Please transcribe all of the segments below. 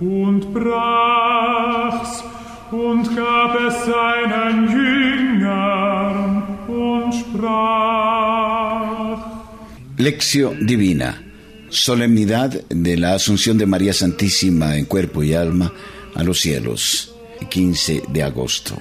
und brach's und gab es seinen Jüngern und sprach. Lección Divina. Solemnidad de la Asunción de María Santísima en cuerpo y alma a los cielos, 15 de agosto.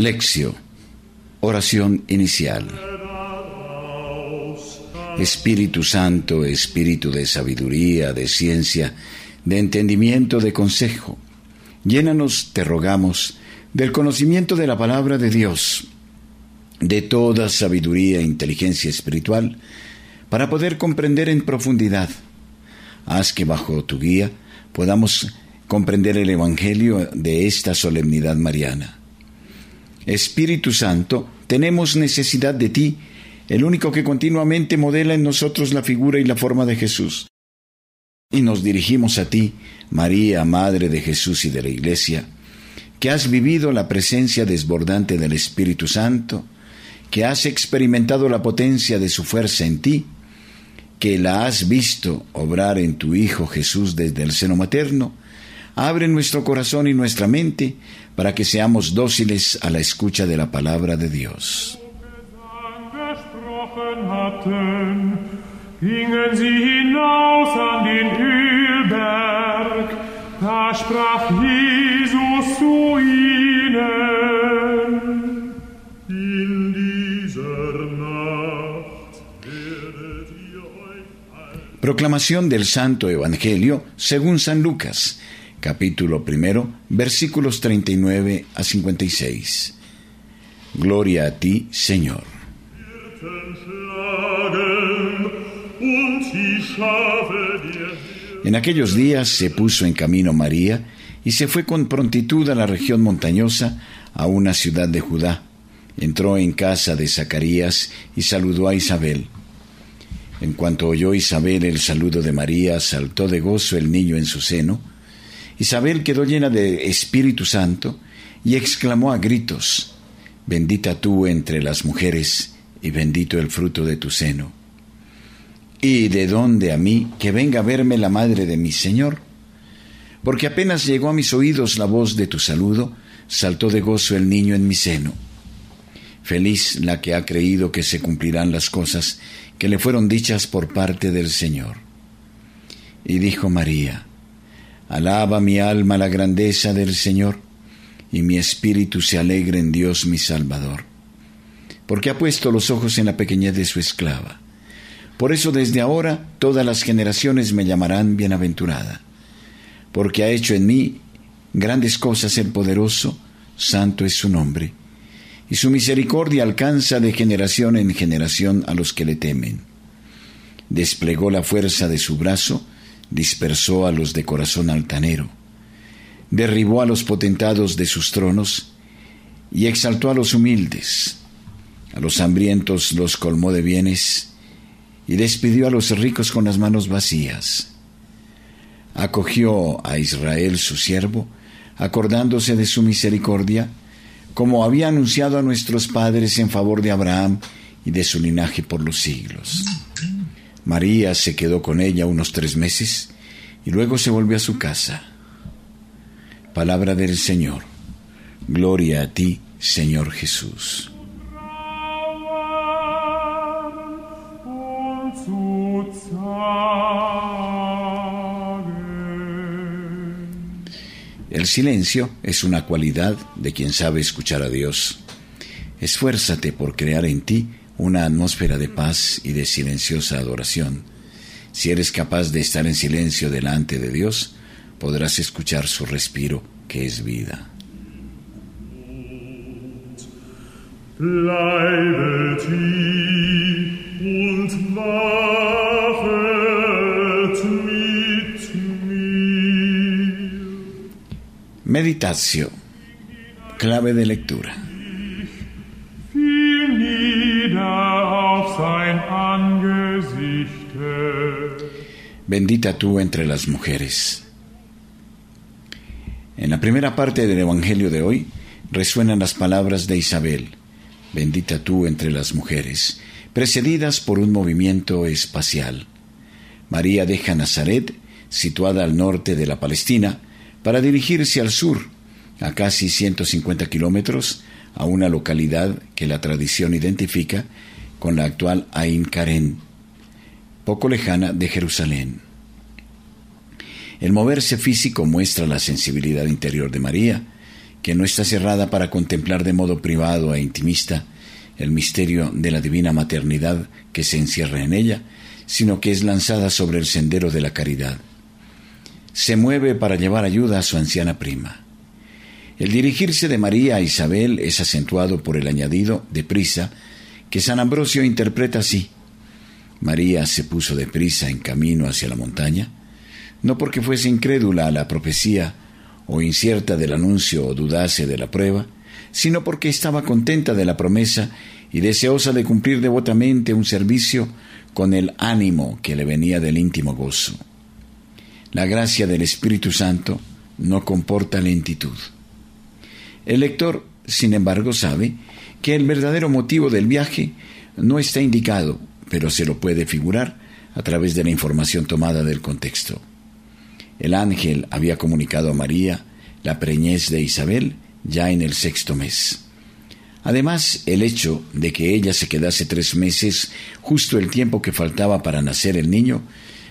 Lección. Oración inicial. Espíritu Santo, Espíritu de sabiduría, de ciencia, de entendimiento, de consejo, llénanos, te rogamos, del conocimiento de la palabra de Dios, de toda sabiduría e inteligencia espiritual, para poder comprender en profundidad. Haz que bajo tu guía podamos comprender el Evangelio de esta solemnidad mariana. Espíritu Santo, tenemos necesidad de ti, el único que continuamente modela en nosotros la figura y la forma de Jesús. Y nos dirigimos a ti, María, Madre de Jesús y de la Iglesia, que has vivido la presencia desbordante del Espíritu Santo, que has experimentado la potencia de su fuerza en ti, que la has visto obrar en tu Hijo Jesús desde el seno materno, abre nuestro corazón y nuestra mente para que seamos dóciles a la escucha de la palabra de Dios. angesprochen hatten, gingen sie hinaus an den Ölberg. Da sprach Jesus zu ihnen, in dieser Nacht werdet ihr euch ein Proclamación del Santo Evangelio según San Lucas, capítulo primero, versículos 39 a 56. Gloria a ti, Señor. En aquellos días se puso en camino María y se fue con prontitud a la región montañosa, a una ciudad de Judá. Entró en casa de Zacarías y saludó a Isabel. En cuanto oyó Isabel el saludo de María, saltó de gozo el niño en su seno. Isabel quedó llena de Espíritu Santo y exclamó a gritos, Bendita tú entre las mujeres y bendito el fruto de tu seno. ¿Y de dónde a mí que venga a verme la madre de mi Señor? Porque apenas llegó a mis oídos la voz de tu saludo, saltó de gozo el niño en mi seno. Feliz la que ha creído que se cumplirán las cosas que le fueron dichas por parte del Señor. Y dijo María, Alaba mi alma la grandeza del Señor, y mi espíritu se alegra en Dios mi Salvador, porque ha puesto los ojos en la pequeñez de su esclava. Por eso desde ahora todas las generaciones me llamarán bienaventurada, porque ha hecho en mí grandes cosas el poderoso, santo es su nombre, y su misericordia alcanza de generación en generación a los que le temen. Desplegó la fuerza de su brazo, dispersó a los de corazón altanero, derribó a los potentados de sus tronos, y exaltó a los humildes, a los hambrientos los colmó de bienes, y despidió a los ricos con las manos vacías. Acogió a Israel su siervo, acordándose de su misericordia, como había anunciado a nuestros padres en favor de Abraham y de su linaje por los siglos. María se quedó con ella unos tres meses y luego se volvió a su casa. Palabra del Señor. Gloria a ti, Señor Jesús. El silencio es una cualidad de quien sabe escuchar a Dios. Esfuérzate por crear en ti una atmósfera de paz y de silenciosa adoración. Si eres capaz de estar en silencio delante de Dios, podrás escuchar su respiro, que es vida. Bleibet hier und wachet mit mir. Meditatio. Clave de lectura. Bendita tú entre las mujeres. En la primera parte del Evangelio de hoy resuenan las palabras de Isabel, bendita tú entre las mujeres, precedidas por un movimiento espacial. María deja Nazaret, situada al norte de la Palestina, para dirigirse al sur, a casi 150 kilómetros, a una localidad que la tradición identifica con la actual Ain Karen, poco lejana de Jerusalén. El moverse físico muestra la sensibilidad interior de María, que no está cerrada para contemplar de modo privado e intimista el misterio de la divina maternidad que se encierra en ella, sino que es lanzada sobre el sendero de la caridad. Se mueve para llevar ayuda a su anciana prima. El dirigirse de María a Isabel es acentuado por el añadido de prisa que San Ambrosio interpreta así. María se puso de prisa en camino hacia la montaña, no porque fuese incrédula a la profecía o incierta del anuncio o dudase de la prueba, sino porque estaba contenta de la promesa y deseosa de cumplir devotamente un servicio con el ánimo que le venía del íntimo gozo. La gracia del Espíritu Santo no comporta lentitud. El lector, sin embargo, sabe que el verdadero motivo del viaje no está indicado, pero se lo puede figurar a través de la información tomada del contexto. El ángel había comunicado a María la preñez de Isabel ya en el sexto mes. Además, el hecho de que ella se quedase tres meses, justo el tiempo que faltaba para nacer el niño,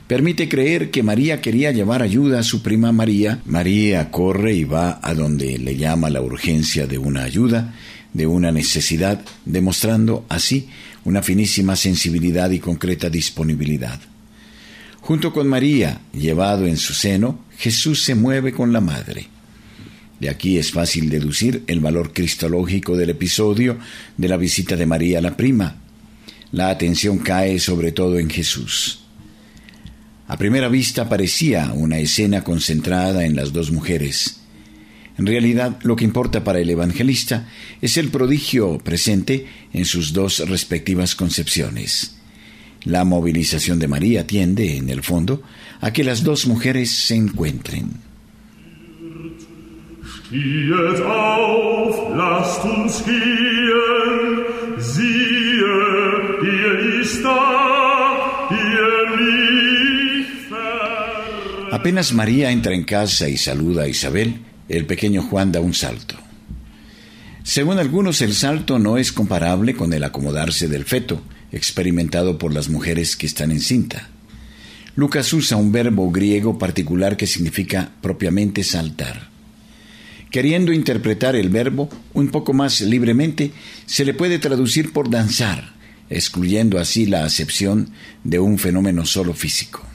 permite creer que María quería llevar ayuda a su prima María. María corre y va a donde le llama la urgencia de una ayuda, de una necesidad, demostrando así una finísima sensibilidad y concreta disponibilidad. Junto con María, llevado en su seno, Jesús se mueve con la Madre. De aquí es fácil deducir el valor cristológico del episodio de la visita de María a la prima. La atención cae sobre todo en Jesús. A primera vista parecía una escena concentrada en las dos mujeres. En realidad, lo que importa para el evangelista es el prodigio presente en sus dos respectivas concepciones. La movilización de María tiende, en el fondo, a que las dos mujeres se encuentren. Apenas María entra en casa y saluda a Isabel, el pequeño Juan da un salto. Según algunos, el salto no es comparable con el acomodarse del feto, experimentado por las mujeres que están en cinta. Lucas usa un verbo griego particular que significa propiamente saltar. Queriendo interpretar el verbo un poco más libremente, se le puede traducir por danzar, excluyendo así la acepción de un fenómeno solo físico.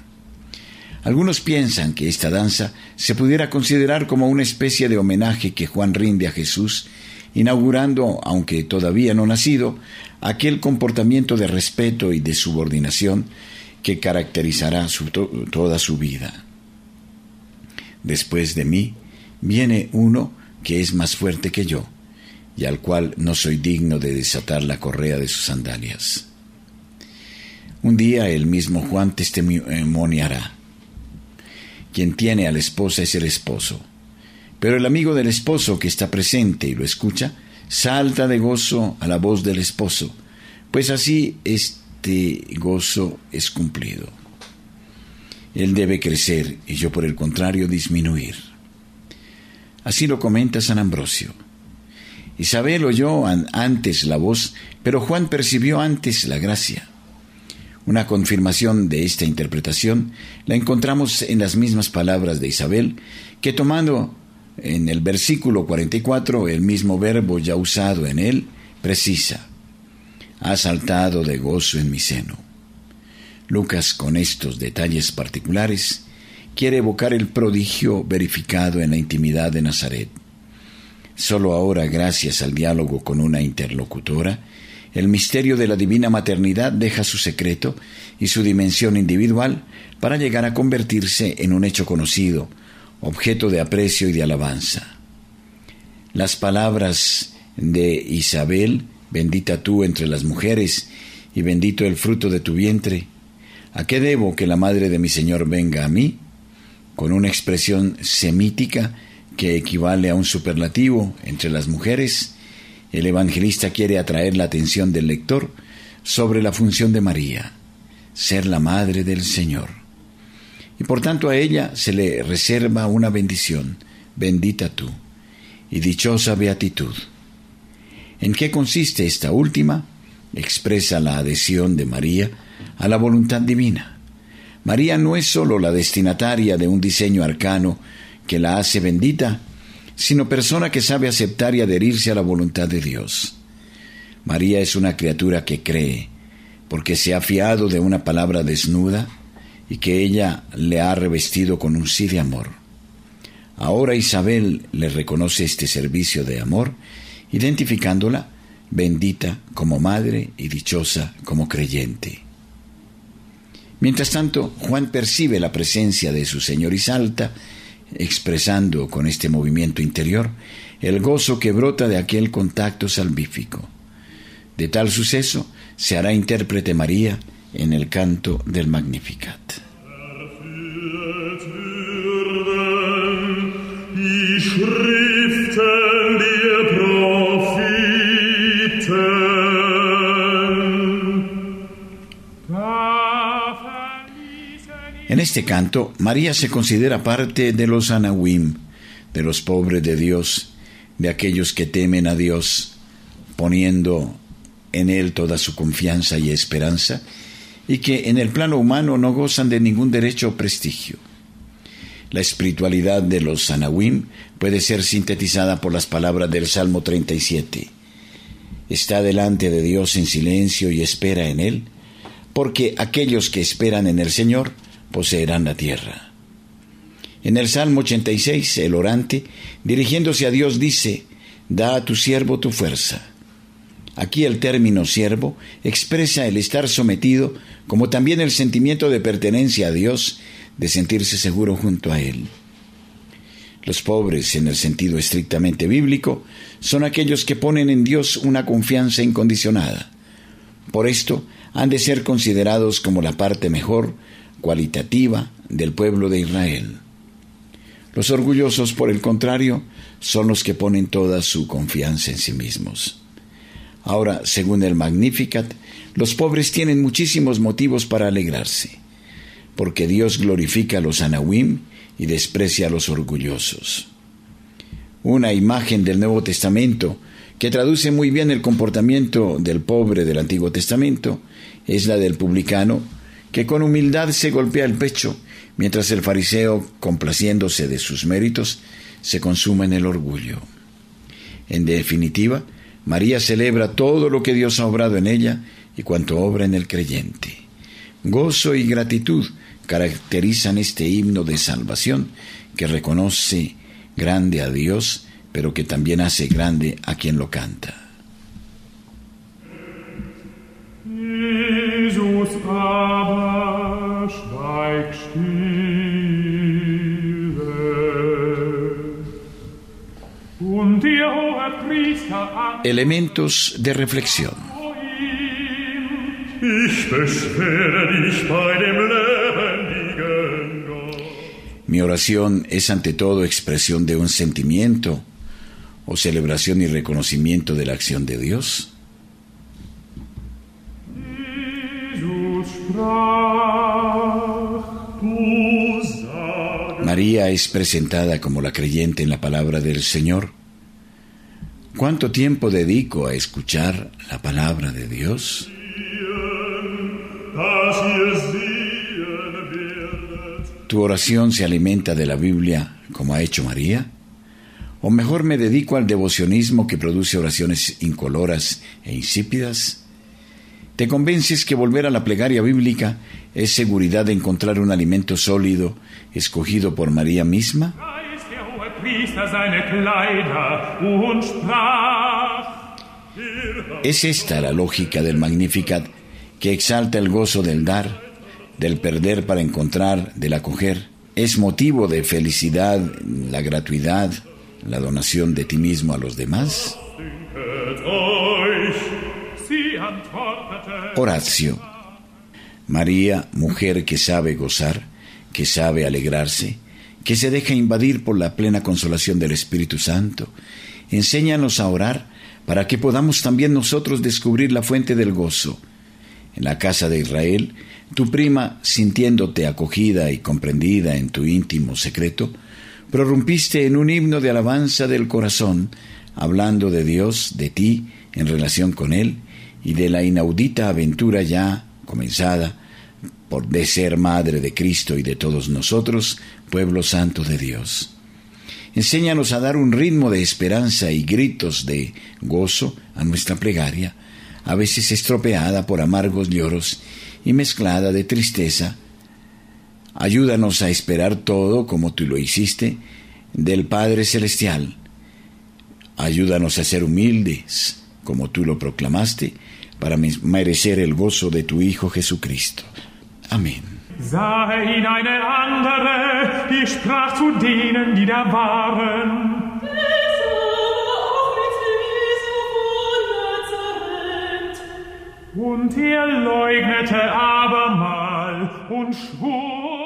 Algunos piensan que esta danza se pudiera considerar como una especie de homenaje que Juan rinde a Jesús, inaugurando, aunque todavía no nacido, aquel comportamiento de respeto y de subordinación que caracterizará toda su vida. Después de mí viene uno que es más fuerte que yo, y al cual no soy digno de desatar la correa de sus sandalias. Un día el mismo Juan testimoniará quien tiene a la esposa es el esposo. Pero el amigo del esposo que está presente y lo escucha, salta de gozo a la voz del esposo, pues así este gozo es cumplido. Él debe crecer y yo por el contrario disminuir. Así lo comenta San Ambrosio. Isabel oyó antes la voz, pero Juan percibió antes la gracia. Una confirmación de esta interpretación la encontramos en las mismas palabras de Isabel, que tomando en el versículo 44 el mismo verbo ya usado en él, precisa, ha saltado de gozo en mi seno. Lucas, con estos detalles particulares, quiere evocar el prodigio verificado en la intimidad de Nazaret. Solo ahora, gracias al diálogo con una interlocutora, el misterio de la divina maternidad deja su secreto y su dimensión individual para llegar a convertirse en un hecho conocido, objeto de aprecio y de alabanza. Las palabras de Isabel, bendita tú entre las mujeres y bendito el fruto de tu vientre, ¿A qué debo que la madre de mi Señor venga a mí? Con una expresión semítica que equivale a un superlativo entre las mujeres, el evangelista quiere atraer la atención del lector sobre la función de María, ser la madre del Señor. Y por tanto a ella se le reserva una bendición, bendita tú, y dichosa beatitud. ¿En qué consiste esta última? Expresa la adhesión de María a la voluntad divina. María no es sólo la destinataria de un diseño arcano que la hace bendita, sino persona que sabe aceptar y adherirse a la voluntad de Dios. María es una criatura que cree, porque se ha fiado de una palabra desnuda y que ella le ha revestido con un sí de amor. Ahora Isabel le reconoce este servicio de amor, identificándola bendita como madre y dichosa como creyente. Mientras tanto, Juan percibe la presencia de su Señor y salta, expresando con este movimiento interior el gozo que brota de aquel contacto salvífico. De tal suceso se hará intérprete María en el canto del Magnificat. Este canto, María se considera parte de los Anahuim, de los pobres de Dios, de aquellos que temen a Dios, poniendo en Él toda su confianza y esperanza, y que en el plano humano no gozan de ningún derecho o prestigio. La espiritualidad de los Anahuim puede ser sintetizada por las palabras del Salmo 37. Está delante de Dios en silencio y espera en Él, porque aquellos que esperan en el Señor poseerán la tierra. En el Salmo 86, el orante, dirigiéndose a Dios, dice, Da a tu siervo tu fuerza. Aquí el término siervo expresa el estar sometido, como también el sentimiento de pertenencia a Dios, de sentirse seguro junto a Él. Los pobres, en el sentido estrictamente bíblico, son aquellos que ponen en Dios una confianza incondicionada. Por esto, han de ser considerados como la parte mejor, cualitativa del pueblo de Israel. Los orgullosos, por el contrario, son los que ponen toda su confianza en sí mismos. Ahora, según el Magnificat, los pobres tienen muchísimos motivos para alegrarse, porque Dios glorifica a los anahuim y desprecia a los orgullosos. Una imagen del Nuevo Testamento que traduce muy bien el comportamiento del pobre del Antiguo Testamento es la del publicano que con humildad se golpea el pecho, mientras el fariseo, complaciéndose de sus méritos, se consuma en el orgullo. En definitiva, María celebra todo lo que Dios ha obrado en ella y cuanto obra en el creyente. Gozo y gratitud caracterizan este himno de salvación que reconoce grande a Dios, pero que también hace grande a quien lo canta. Elementos de reflexión. Mi oración es ante todo expresión de un sentimiento o celebración y reconocimiento de la acción de Dios. María es presentada como la creyente en la palabra del Señor. ¿Cuánto tiempo dedico a escuchar la palabra de Dios? ¿Tu oración se alimenta de la Biblia como ha hecho María? ¿O mejor me dedico al devocionismo que produce oraciones incoloras e insípidas? ¿Te convences que volver a la plegaria bíblica es seguridad de encontrar un alimento sólido escogido por María misma? Es esta la lógica del Magnificat que exalta el gozo del dar, del perder para encontrar, del acoger. Es motivo de felicidad la gratuidad, la donación de ti mismo a los demás. Horacio. María, mujer que sabe gozar, que sabe alegrarse, que se deja invadir por la plena consolación del Espíritu Santo, enséñanos a orar para que podamos también nosotros descubrir la fuente del gozo. En la casa de Israel, tu prima, sintiéndote acogida y comprendida en tu íntimo secreto, prorrumpiste en un himno de alabanza del corazón, hablando de Dios, de ti, en relación con Él, y de la inaudita aventura ya comenzada por de ser madre de Cristo y de todos nosotros, pueblo santo de Dios. Enséñanos a dar un ritmo de esperanza y gritos de gozo a nuestra plegaria, a veces estropeada por amargos lloros y mezclada de tristeza. Ayúdanos a esperar todo como tú lo hiciste del Padre Celestial. Ayúdanos a ser humildes como tú lo proclamaste para merecer el gozo de tu Hijo Jesucristo. Amén. Sei in eine andere, die sprach zu denen, die da waren. Und er leugnete abermal und schwor,